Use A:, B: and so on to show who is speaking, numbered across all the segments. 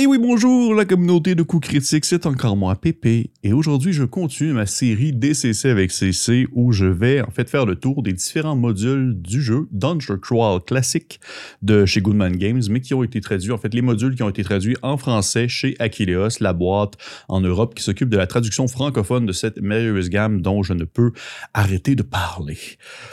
A: Et oui, bonjour la communauté de coups critiques, c'est encore moi, Pépé, et aujourd'hui je continue ma série DCC avec CC où je vais en fait faire le tour des différents modules du jeu Dungeon Crawl classique de chez Goodman Games, mais qui ont été traduits, en fait les modules qui ont été traduits en français chez Aquileos, la boîte en Europe qui s'occupe de la traduction francophone de cette merveilleuse gamme dont je ne peux arrêter de parler.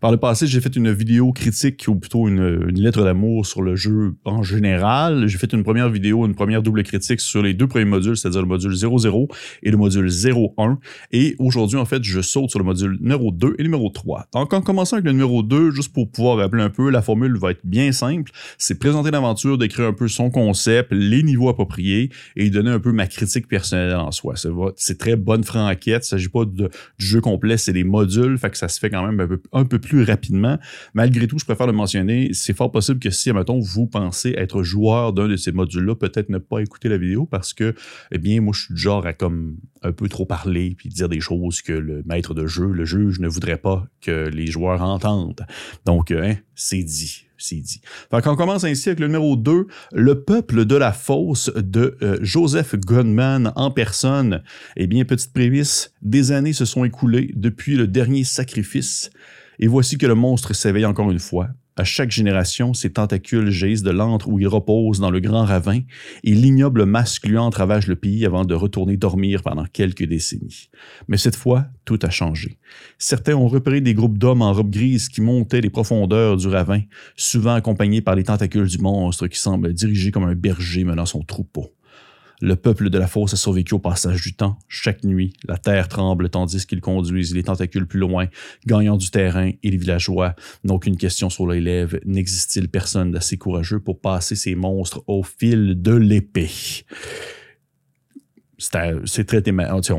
A: Par le passé, j'ai fait une vidéo critique, ou plutôt une, une lettre d'amour sur le jeu en général. J'ai fait une première vidéo, une première double critique sur les deux premiers modules, c'est-à-dire le module 00 et le module 01. Et aujourd'hui, en fait, je saute sur le module numéro 2 et numéro 3. Donc, en commençant avec le numéro 2, juste pour pouvoir rappeler un peu, la formule va être bien simple. C'est présenter l'aventure, décrire un peu son concept, les niveaux appropriés et donner un peu ma critique personnelle en soi. C'est très bonne franquette. Il s'agit pas du jeu complet, c'est des modules, fait que ça se fait quand même un peu, un peu plus rapidement. Malgré tout, je préfère le mentionner, c'est fort possible que si, mettons, vous pensez être joueur d'un de ces modules-là, peut-être ne pas écouter la vidéo parce que, eh bien, moi, je suis genre à comme un peu trop parler puis dire des choses que le maître de jeu, le juge, ne voudrait pas que les joueurs entendent. Donc, hein, c'est dit c'est dit. Fait qu'on commence ainsi avec le numéro 2, Le peuple de la fosse de euh, Joseph Gunman en personne. Eh bien, petite prémisse, des années se sont écoulées depuis le dernier sacrifice, et voici que le monstre s'éveille encore une fois. À chaque génération, ses tentacules gisent de l'antre où il repose dans le grand ravin, et l'ignoble masque luante ravage le pays avant de retourner dormir pendant quelques décennies. Mais cette fois, tout a changé. Certains ont repéré des groupes d'hommes en robe grise qui montaient les profondeurs du ravin, souvent accompagnés par les tentacules du monstre qui semble dirigé comme un berger menant son troupeau. Le peuple de la fosse a survécu au passage du temps. Chaque nuit, la terre tremble tandis qu'ils conduisent les tentacules plus loin, gagnant du terrain et les villageois n'ont qu'une question sur les lèvres. N'existe-t-il personne d'assez courageux pour passer ces monstres au fil de l'épée? c'est très thématique.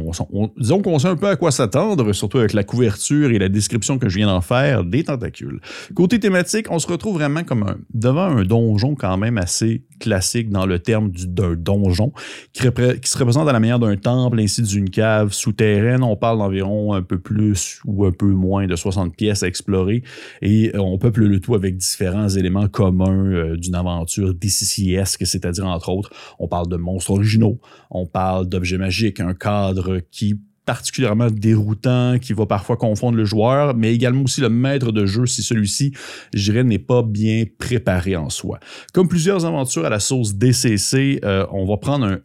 A: disons qu'on sait un peu à quoi s'attendre, surtout avec la couverture et la description que je viens d'en faire des tentacules. Côté thématique, on se retrouve vraiment comme devant un donjon quand même assez classique dans le terme d'un donjon, qui, se représente à la manière d'un temple ainsi d'une cave souterraine. On parle d'environ un peu plus ou un peu moins de 60 pièces à explorer et euh, on peuple le tout avec différents éléments communs euh, d'une aventure DCCesque, c'est-à-dire entre autres, on parle de monstres originaux, on parle d'objets magiques, un cadre qui particulièrement déroutant, qui va parfois confondre le joueur, mais également aussi le maître de jeu si celui-ci, je dirais, n'est pas bien préparé en soi. Comme plusieurs aventures à la sauce DCC, euh, on va prendre un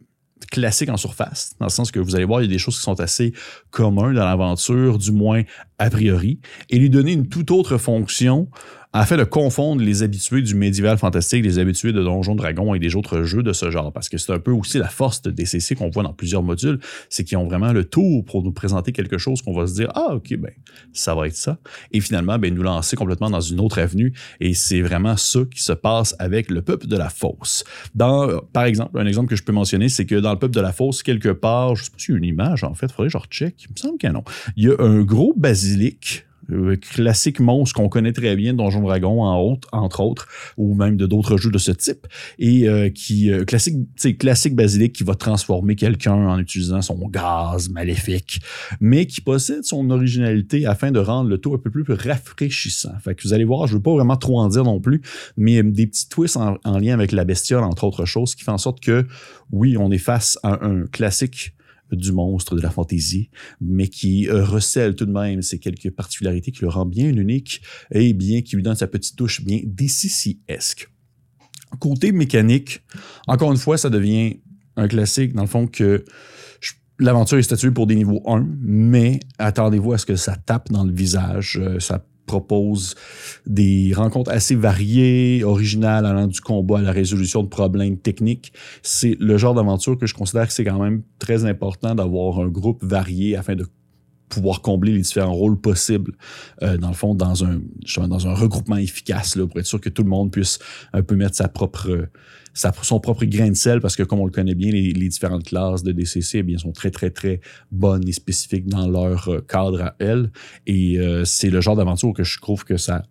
A: classique en surface, dans le sens que vous allez voir, il y a des choses qui sont assez communes dans l'aventure, du moins a priori, et lui donner une toute autre fonction afin de confondre les habitués du médiéval fantastique, les habitués de Donjons Dragons et des autres jeux de ce genre. Parce que c'est un peu aussi la force de DCC qu'on voit dans plusieurs modules, c'est qu'ils ont vraiment le tour pour nous présenter quelque chose qu'on va se dire Ah, ok, ben, ça va être ça. Et finalement, ben, nous lancer complètement dans une autre avenue. Et c'est vraiment ça qui se passe avec le peuple de la fosse. Dans, par exemple, un exemple que je peux mentionner, c'est que dans le peuple de la fosse, quelque part, je sais pas si y a une image en fait, il faudrait que je recheck. Il me semble qu'il y a non. Il y a un gros basilic euh, classique monstre qu'on connaît très bien, Donjon Dragon en entre autres, ou même de d'autres jeux de ce type, et euh, qui euh, classique, classique basilic qui va transformer quelqu'un en utilisant son gaz maléfique, mais qui possède son originalité afin de rendre le tout un peu plus rafraîchissant. Fait que vous allez voir, je veux pas vraiment trop en dire non plus, mais des petits twists en, en lien avec la bestiole entre autres choses, qui fait en sorte que oui, on est face à un classique du monstre de la fantaisie, mais qui euh, recèle tout de même ces quelques particularités qui le rend bien unique et bien qui lui donne sa petite touche bien DCC-esque. Côté mécanique, encore une fois, ça devient un classique dans le fond que l'aventure est statuée pour des niveaux 1, mais attendez-vous à ce que ça tape dans le visage. Euh, propose des rencontres assez variées, originales, allant du combat à la résolution de problèmes techniques. C'est le genre d'aventure que je considère que c'est quand même très important d'avoir un groupe varié afin de pouvoir combler les différents rôles possibles, euh, dans le fond, dans un, dans un regroupement efficace, là, pour être sûr que tout le monde puisse un peu mettre sa propre, sa, son propre grain de sel, parce que comme on le connaît bien, les, différentes classes de DCC eh bien, sont très, très, très bonnes et spécifiques dans leur euh, cadre à elles. Et euh, c'est le genre d'aventure que je trouve que ça,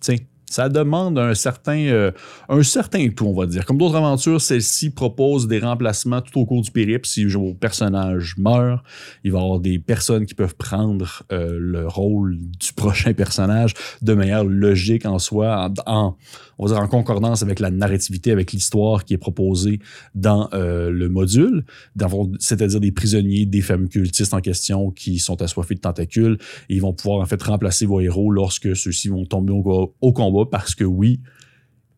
A: tiens, Ça demande un certain, euh, un certain tout, on va dire. Comme d'autres aventures, celle-ci propose des remplacements tout au cours du périple. Si vos personnages meurent, il va y avoir des personnes qui peuvent prendre euh, le rôle du prochain personnage de manière logique en soi, en, on va dire en concordance avec la narrativité, avec l'histoire qui est proposée dans euh, le module, c'est-à-dire des prisonniers, des fameux cultistes en question qui sont assoiffés de tentacules. Et ils vont pouvoir en fait remplacer vos héros lorsque ceux-ci vont tomber au combat parce que oui,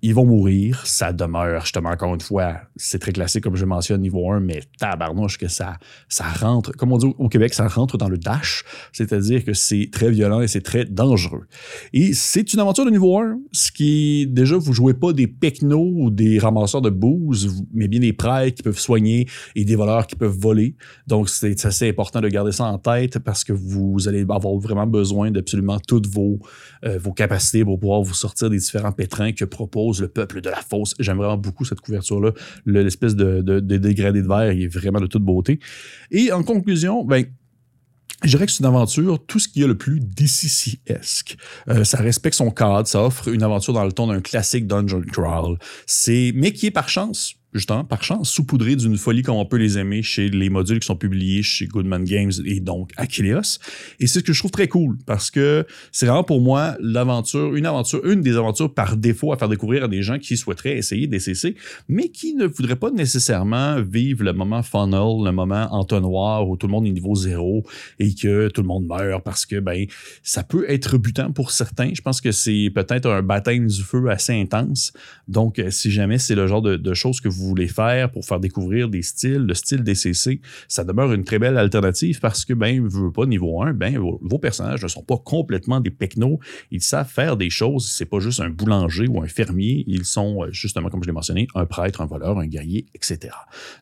A: ils vont mourir. Ça demeure, justement, encore une fois, c'est très classique, comme je mentionne, niveau 1, mais tabarnouche que ça, ça rentre, comme on dit au Québec, ça rentre dans le dash, c'est-à-dire que c'est très violent et c'est très dangereux. Et c'est une aventure de niveau 1, ce qui, déjà, vous jouez pas des pecnos ou des ramasseurs de booze, mais bien des prêtres qui peuvent soigner et des voleurs qui peuvent voler. Donc, c'est assez important de garder ça en tête parce que vous allez avoir vraiment besoin d'absolument toutes vos, euh, vos capacités pour pouvoir vous sortir des différents pétrins que propose le peuple de la fosse. J'aime vraiment beaucoup cette couverture-là. L'espèce de, dégradé de verre, il est vraiment de toute beauté. Et en conclusion, ben, je dirais que c'est une aventure, tout ce qui est le plus DCC-esque. Euh, ça respecte son cadre, ça offre une aventure dans le ton d'un classique dungeon crawl. C'est, mais qui est par chance justement, par chance, saupoudré d'une folie comme on peut les aimer chez les modules qui sont publiés chez Goodman Games et donc Achilleos. Et c'est ce que je trouve très cool parce que c'est vraiment pour moi l'aventure, une aventure, une des aventures par défaut à faire découvrir à des gens qui souhaiteraient essayer DCC, mais qui ne voudraient pas nécessairement vivre le moment funnel, le moment entonnoir où tout le monde est niveau zéro et que tout le monde meurt parce que, ben, ça peut être rebutant pour certains. Je pense que c'est peut-être un baptême du feu assez intense. Donc, si jamais c'est le genre de choses que vous voulez faire pour faire découvrir des styles, le style DCC, ça demeure une très belle alternative parce que, ben, vous veux pas niveau 1, ben, vos, personnages ne sont pas complètement des pecnos. Ils savent faire des choses. C'est pas juste un boulanger ou un fermier. Ils sont, euh, justement, comme je l'ai mentionné, un prêtre, un voleur, un guerrier, etc.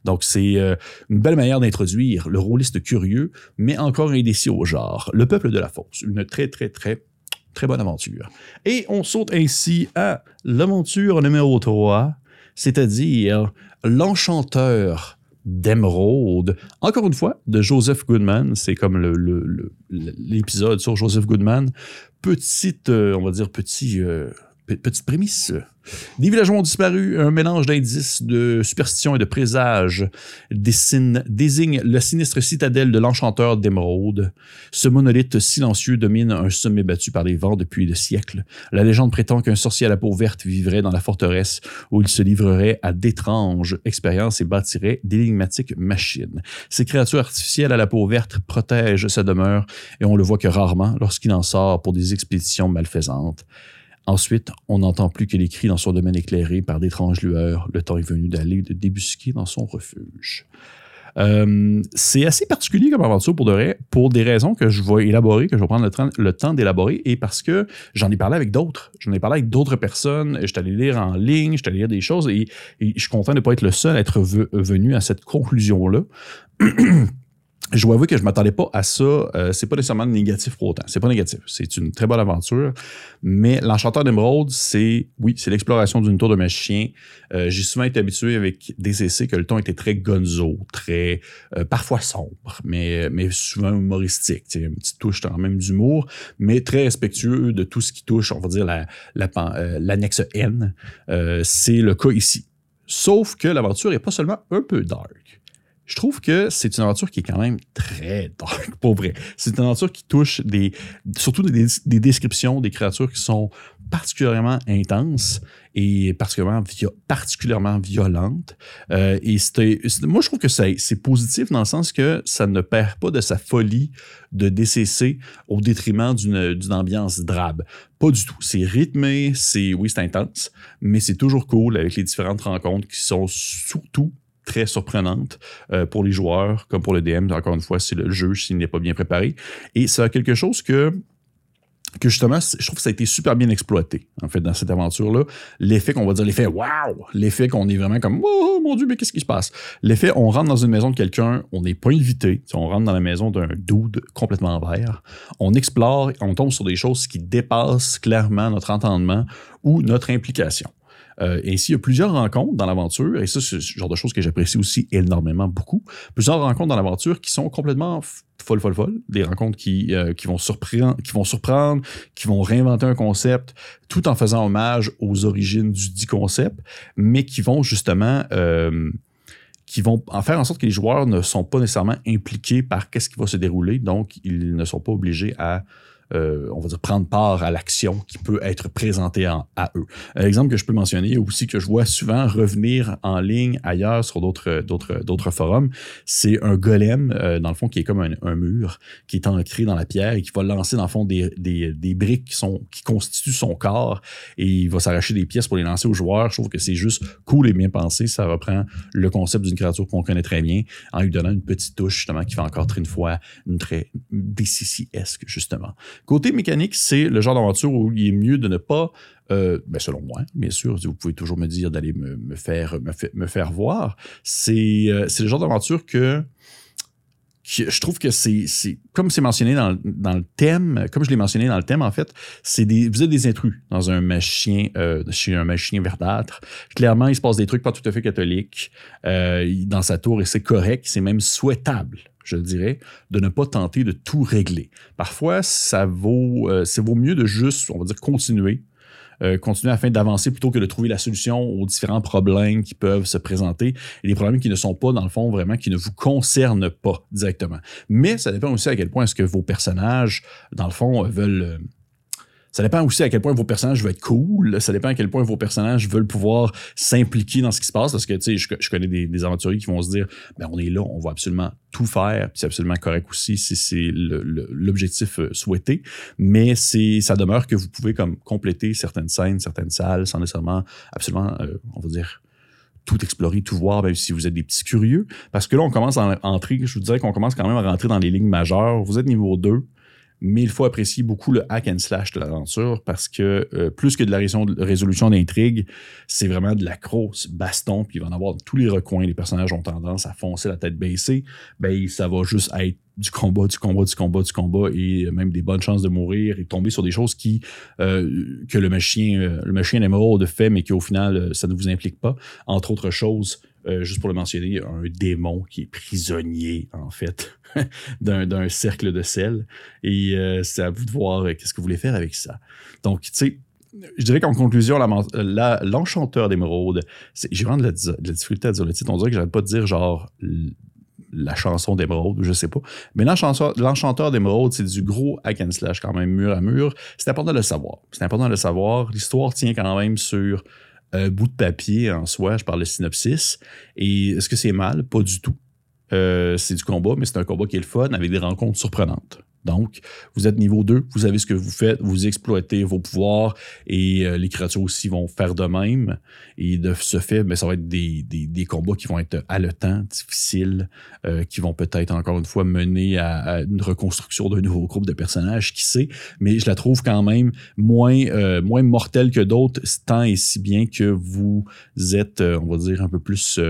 A: Donc, c'est euh, une belle manière d'introduire le rôliste curieux, mais encore indécis au genre. Le peuple de la fosse. Une très, très, très très bonne aventure. Et on saute ainsi à l'aventure numéro 3, c'est-à-dire L'Enchanteur d'Emeraude. Encore une fois, de Joseph Goodman. C'est comme l'épisode sur Joseph Goodman. Petite, euh, on va dire, petit, euh, petite prémisse. Des villageois ont disparu. Un mélange d'indices, de superstitions et de présages désigne la sinistre citadelle de l'enchanteur d'émeraude. Ce monolithe silencieux domine un sommet battu par les vents depuis des siècles. La légende prétend qu'un sorcier à la peau verte vivrait dans la forteresse où il se livrerait à d'étranges expériences et bâtirait d'énigmatiques machines. Ces créatures artificielles à la peau verte protègent sa demeure et on le voit que rarement lorsqu'il en sort pour des expéditions malfaisantes. Ensuite, on n'entend plus que les cris dans son domaine éclairé par d'étranges lueurs. Le temps est venu d'aller de débusquer dans son refuge. Euh, c'est assez particulier comme aventure pour de pour des raisons que je vais élaborer, que je vais prendre le, temps d'élaborer, et parce que j'en ai parlé avec d'autres. J'en ai parlé avec d'autres personnes. Je suis allé lire en ligne, je allé lire des choses, et, je suis content de ne pas être le seul à être venu à cette conclusion-là. je dois avouer que je m'attendais pas à ça. Euh, c'est pas nécessairement négatif pour autant. C'est pas négatif. C'est une très bonne aventure. Mais l'Enchanteur d'Emeraude, c'est, oui, c'est l'exploration d'une tour de magicien. Euh, j'ai souvent été habitué avec DCC que le ton était très gonzo, très, euh, parfois sombre, mais, mais souvent humoristique. Une petite touche quand même d'humour, mais très respectueux de tout ce qui touche, on va dire, la, l'annexe N. c'est le cas ici. Sauf que l'aventure est pas seulement un peu dark je trouve que c'est une aventure qui est quand même très dark, pour vrai. C'est une aventure qui touche des, surtout des, descriptions des créatures qui sont particulièrement intenses et particulièrement, particulièrement violentes. Euh, et c'était, moi, je trouve que c'est positif dans le sens que ça ne perd pas de sa folie de DCC au détriment d'une, d'une ambiance drabe. Pas du tout. C'est rythmé, c'est, oui, c'est intense, mais c'est toujours cool avec les différentes rencontres qui sont surtout très surprenante euh, pour les joueurs comme pour le DM. Encore une fois, c'est le jeu s'il n'est pas bien préparé. Et a quelque chose que que justement, je trouve que ça a été super bien exploité, en fait, dans cette aventure-là. L'effet qu'on va dire, l'effet wow! L'effet qu'on est vraiment comme, oh mon Dieu, mais qu'est-ce qui se passe? L'effet, on rentre dans une maison de quelqu'un, on n'est pas invité, on rentre dans la maison d'un dude complètement vert, on explore, on tombe sur des choses qui dépassent clairement notre entendement ou notre implication. Euh, ainsi, il y a plusieurs rencontres dans l'aventure, et ça, c'est le genre de choses que j'apprécie aussi énormément beaucoup. Plusieurs rencontres dans l'aventure qui sont complètement folles, folles, folles. Des rencontres qui, euh, qui, vont surprendre, qui vont surprendre, qui vont réinventer un concept, tout en faisant hommage aux origines du dit concept, mais qui vont justement... Euh, qui vont en faire en sorte que les joueurs ne sont pas nécessairement impliqués par qu'est-ce qui va se dérouler, donc ils ne sont pas obligés à euh, on va dire, prendre part à l'action qui peut être présentée à eux. L'exemple que je peux mentionner aussi que je vois souvent revenir en ligne ailleurs sur d'autres, d'autres, d'autres forums, c'est un golem, euh, dans le fond, qui est comme un, mur, qui est ancré dans la pierre et qui va lancer, dans le fond, des, des, des, briques qui, sont, qui constituent son corps et il va s'arracher des pièces pour les lancer aux joueurs. Je trouve que c'est juste cool et bien pensé. Ça reprend le concept d'une créature qu'on connaît très bien en lui donnant une petite touche, justement, qui fait encore une fois une très DCC-esque, justement. Côté mécanique, c'est le genre d'aventure où il est mieux de ne pas, euh, ben selon moi, bien sûr, vous pouvez toujours me dire d'aller me, faire, me, faire voir. Euh, c'est le genre d'aventure que, je trouve que c'est, comme c'est mentionné dans, le thème, comme je l'ai mentionné dans le thème, en fait, c'est vous êtes des intrus dans un machin, euh, chez un machin verdâtre. Clairement, il se passe des trucs pas tout à fait catholiques dans sa tour et c'est correct, c'est même souhaitable je dirais, de ne pas tenter de tout régler. Parfois, ça vaut, euh, vaut mieux de juste, on va dire, continuer, euh, continuer afin d'avancer plutôt que de trouver la solution aux différents problèmes qui peuvent se présenter et des problèmes qui ne sont pas, dans le fond, vraiment, qui ne vous concernent pas directement. Mais ça dépend aussi à quel point est-ce que vos personnages, dans le fond, veulent euh, ça dépend aussi à quel point vos personnages veulent être cool. Ça dépend à quel point vos personnages veulent pouvoir s'impliquer dans ce qui se passe. Parce que, tu sais, je, connais des, aventuriers qui vont se dire, ben, on est là, on va absolument tout faire. Puis c'est absolument correct aussi si c'est l'objectif euh, souhaité. Mais c'est, ça demeure que vous pouvez comme compléter certaines scènes, certaines salles sans nécessairement, absolument, euh, on va dire, tout explorer, tout voir, même si vous êtes des petits curieux. Parce que là, on commence à entrer, je vous dirais qu'on commence quand même à rentrer dans les lignes majeures. Vous êtes niveau 2 mais il faut apprécier beaucoup le hack and slash de l'aventure parce que euh, plus que de la résolution d'intrigue, c'est vraiment de la grosse baston, puis il va en avoir tous les recoins. Les personnages ont tendance à foncer la tête baissée. Ben, ça va juste être du combat, du combat, du combat, du combat, et même des bonnes chances de mourir et tomber sur des choses qui euh, que le machin, euh, le émeraude fait, mais qu'au final, ça ne vous implique pas. Entre autres choses, juste pour le mentionner, un démon qui est prisonnier, en fait, d'un cercle de sel. Et euh, c'est à vous de voir euh, qu'est-ce que vous voulez faire avec ça. Donc, tu sais, je dirais qu'en conclusion, l'enchanteur d'émeraude, j'ai vraiment de la, difficulté à dire le titre. On dirait que j'arrête pas de dire genre la chanson d'émeraude, je sais pas. Mais l'enchanteur d'émeraude, c'est du gros hack and slash quand même mur à mur. C'est important de le savoir. C'est important de le savoir. L'histoire tient quand même sur un bout de papier en soi. Je parle de synopsis. Et est-ce que c'est mal? Pas du tout. Euh, c'est du combat, mais c'est un combat qui est le fun avec des rencontres surprenantes. Donc, vous êtes niveau 2, vous savez ce que vous faites, vous exploitez vos pouvoirs et euh, les créatures aussi vont faire de même. Et de ce fait, mais ben, ça va être des, combats qui vont être haletants, difficiles, euh, qui vont peut-être encore une fois mener à, une reconstruction d'un nouveau groupe de personnages, qui sait. Mais je la trouve quand même moins, moins mortelle que d'autres, tant et si bien que vous êtes, on va dire, un peu plus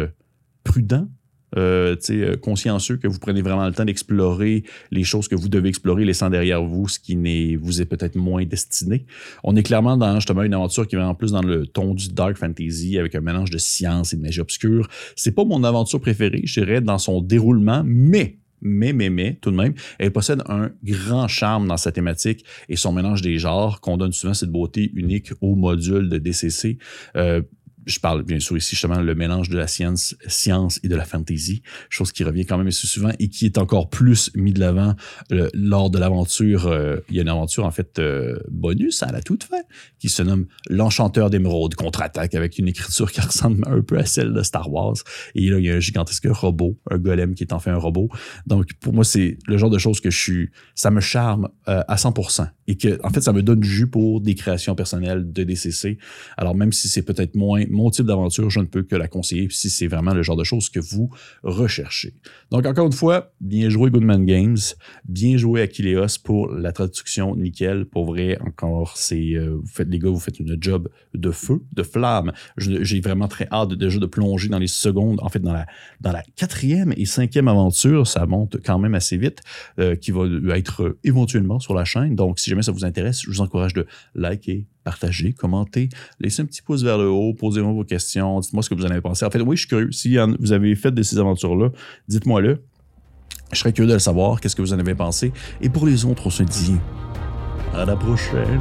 A: prudent euh, euh, consciencieux, que vous prenez vraiment le temps d'explorer les choses que vous devez explorer, laissant derrière vous ce qui n'est, vous est peut-être moins destiné. On est clairement dans justement une aventure qui va en plus dans le ton du dark fantasy avec un mélange de science et de magie obscure. C'est pas mon aventure préférée, je dirais, dans son déroulement, mais mais, mais, mais, tout de même, elle possède un grand charme dans sa thématique et son mélange des genres qu'on donne souvent cette beauté unique au module de DCC. Euh, je parle bien sûr ici justement le mélange de la science, science et de la fantasy, chose qui revient quand même assez souvent et qui est encore plus mis de l'avant euh, lors de l'aventure. Euh, il y a une aventure en fait euh, bonus à la toute fin qui se nomme L'Enchanteur d'émeraude contre-attaque avec une écriture qui ressemble un peu à celle de Star Wars. Et là, il y a un gigantesque robot, un golem qui est enfin un robot. Donc pour moi, c'est le genre de choses que je suis, ça me charme à 100% et que en fait, ça me donne du jus pour des créations personnelles de DCC. Alors même si c'est peut-être moins mon type d'aventure, je ne peux que la conseiller si c'est vraiment le genre de choses que vous recherchez. Donc, encore une fois, bien joué Goodman Games, bien joué Aquileos pour la traduction nickel. Pour vrai, encore, c'est, euh, vous faites, les gars, vous faites une job de feu, de flamme. J'ai vraiment très hâte déjà de plonger dans les secondes, en fait, dans la, quatrième et cinquième aventure. Ça monte quand même assez vite, euh, qui va être éventuellement sur la chaîne. Donc, si jamais ça vous intéresse, je vous encourage de liker, partagez, commentez, laissez un petit pouce vers le haut, posez-moi vos questions, dites-moi ce que vous en avez pensé. En fait, oui, je suis curieux. Si vous avez fait de ces aventures-là, dites-moi-le. Je serais curieux de le savoir, qu'est-ce que vous en avez pensé. Et pour les autres, on se dit à la prochaine.